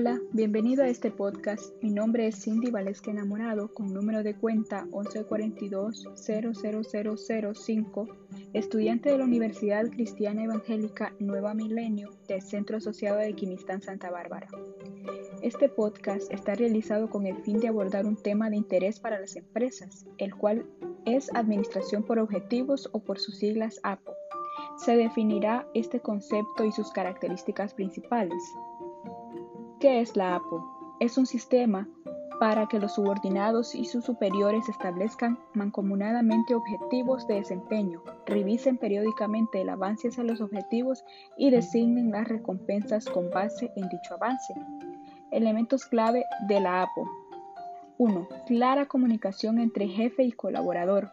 Hola, bienvenido a este podcast. Mi nombre es Cindy Valesca Enamorado con número de cuenta 1142-000005, estudiante de la Universidad Cristiana Evangélica Nueva Milenio del Centro Asociado de Quimistán Santa Bárbara. Este podcast está realizado con el fin de abordar un tema de interés para las empresas, el cual es Administración por Objetivos o por sus siglas APO. Se definirá este concepto y sus características principales. ¿Qué es la APO? Es un sistema para que los subordinados y sus superiores establezcan mancomunadamente objetivos de desempeño, revisen periódicamente el avance hacia los objetivos y designen las recompensas con base en dicho avance. Elementos clave de la APO. 1. Clara comunicación entre jefe y colaborador.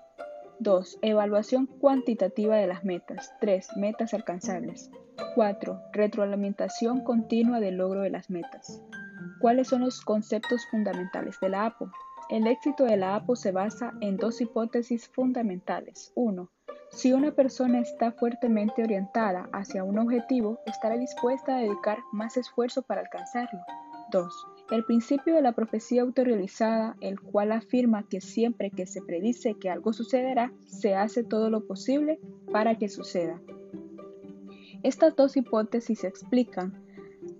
2. Evaluación cuantitativa de las metas. 3. Metas alcanzables. 4. Retroalimentación continua del logro de las metas. ¿Cuáles son los conceptos fundamentales de la APO? El éxito de la APO se basa en dos hipótesis fundamentales. 1. Si una persona está fuertemente orientada hacia un objetivo, estará dispuesta a dedicar más esfuerzo para alcanzarlo. 2. El principio de la profecía autorrealizada, el cual afirma que siempre que se predice que algo sucederá, se hace todo lo posible para que suceda. Estas dos hipótesis explican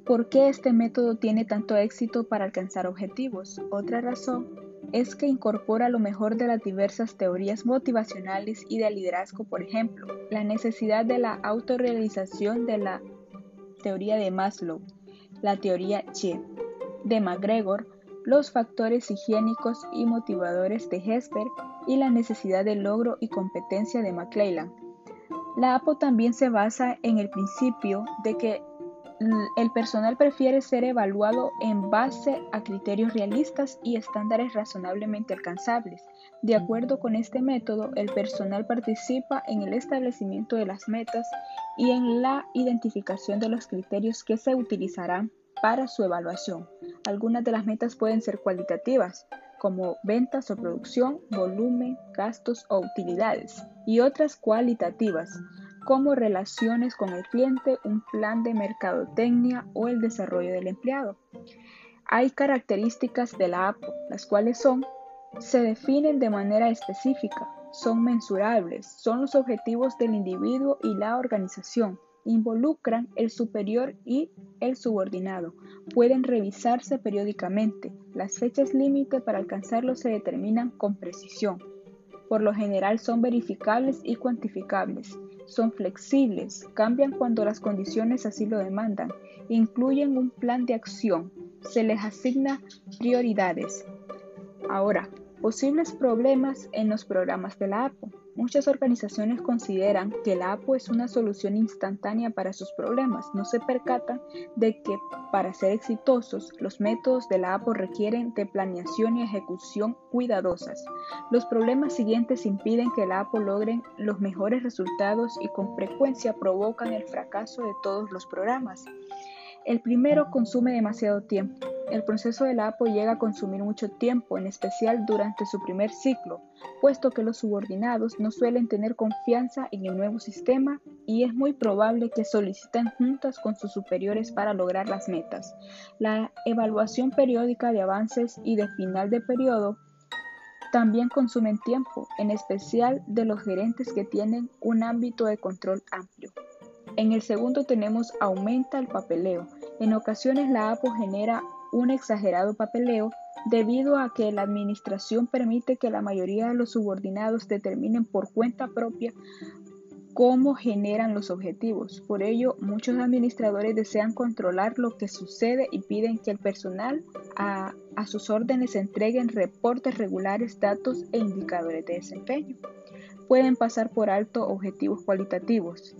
por qué este método tiene tanto éxito para alcanzar objetivos. Otra razón es que incorpora lo mejor de las diversas teorías motivacionales y de liderazgo, por ejemplo, la necesidad de la autorrealización de la teoría de Maslow, la teoría Che, de McGregor, los factores higiénicos y motivadores de Hesper y la necesidad de logro y competencia de McClellan. La APO también se basa en el principio de que el personal prefiere ser evaluado en base a criterios realistas y estándares razonablemente alcanzables. De acuerdo con este método, el personal participa en el establecimiento de las metas y en la identificación de los criterios que se utilizarán para su evaluación. Algunas de las metas pueden ser cualitativas, como ventas o producción, volumen, gastos o utilidades, y otras cualitativas, como relaciones con el cliente, un plan de mercadotecnia o el desarrollo del empleado. Hay características de la APO, las cuales son, se definen de manera específica, son mensurables, son los objetivos del individuo y la organización, involucran el superior y el subordinado. Pueden revisarse periódicamente. Las fechas límite para alcanzarlos se determinan con precisión. Por lo general son verificables y cuantificables. Son flexibles, cambian cuando las condiciones así lo demandan. Incluyen un plan de acción. Se les asigna prioridades. Ahora, posibles problemas en los programas de la APO. Muchas organizaciones consideran que la APO es una solución instantánea para sus problemas. No se percatan de que para ser exitosos, los métodos de la APO requieren de planeación y ejecución cuidadosas. Los problemas siguientes impiden que la APO logren los mejores resultados y con frecuencia provocan el fracaso de todos los programas. El primero consume demasiado tiempo. El proceso de la APO llega a consumir mucho tiempo, en especial durante su primer ciclo, puesto que los subordinados no suelen tener confianza en el nuevo sistema y es muy probable que soliciten juntas con sus superiores para lograr las metas. La evaluación periódica de avances y de final de periodo también consumen tiempo, en especial de los gerentes que tienen un ámbito de control amplio. En el segundo tenemos aumenta el papeleo. En ocasiones la APO genera un exagerado papeleo debido a que la administración permite que la mayoría de los subordinados determinen por cuenta propia cómo generan los objetivos. Por ello, muchos administradores desean controlar lo que sucede y piden que el personal a, a sus órdenes entreguen reportes regulares, datos e indicadores de desempeño. Pueden pasar por alto objetivos cualitativos.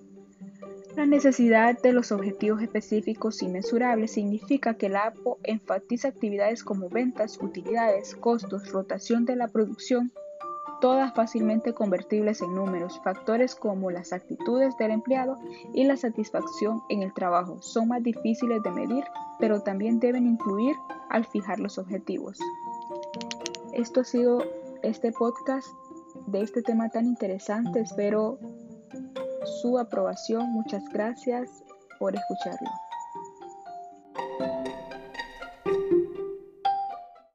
La necesidad de los objetivos específicos y mensurables significa que la APO enfatiza actividades como ventas, utilidades, costos, rotación de la producción, todas fácilmente convertibles en números. Factores como las actitudes del empleado y la satisfacción en el trabajo son más difíciles de medir, pero también deben incluir al fijar los objetivos. Esto ha sido este podcast de este tema tan interesante. Espero su aprobación. Muchas gracias por escucharlo.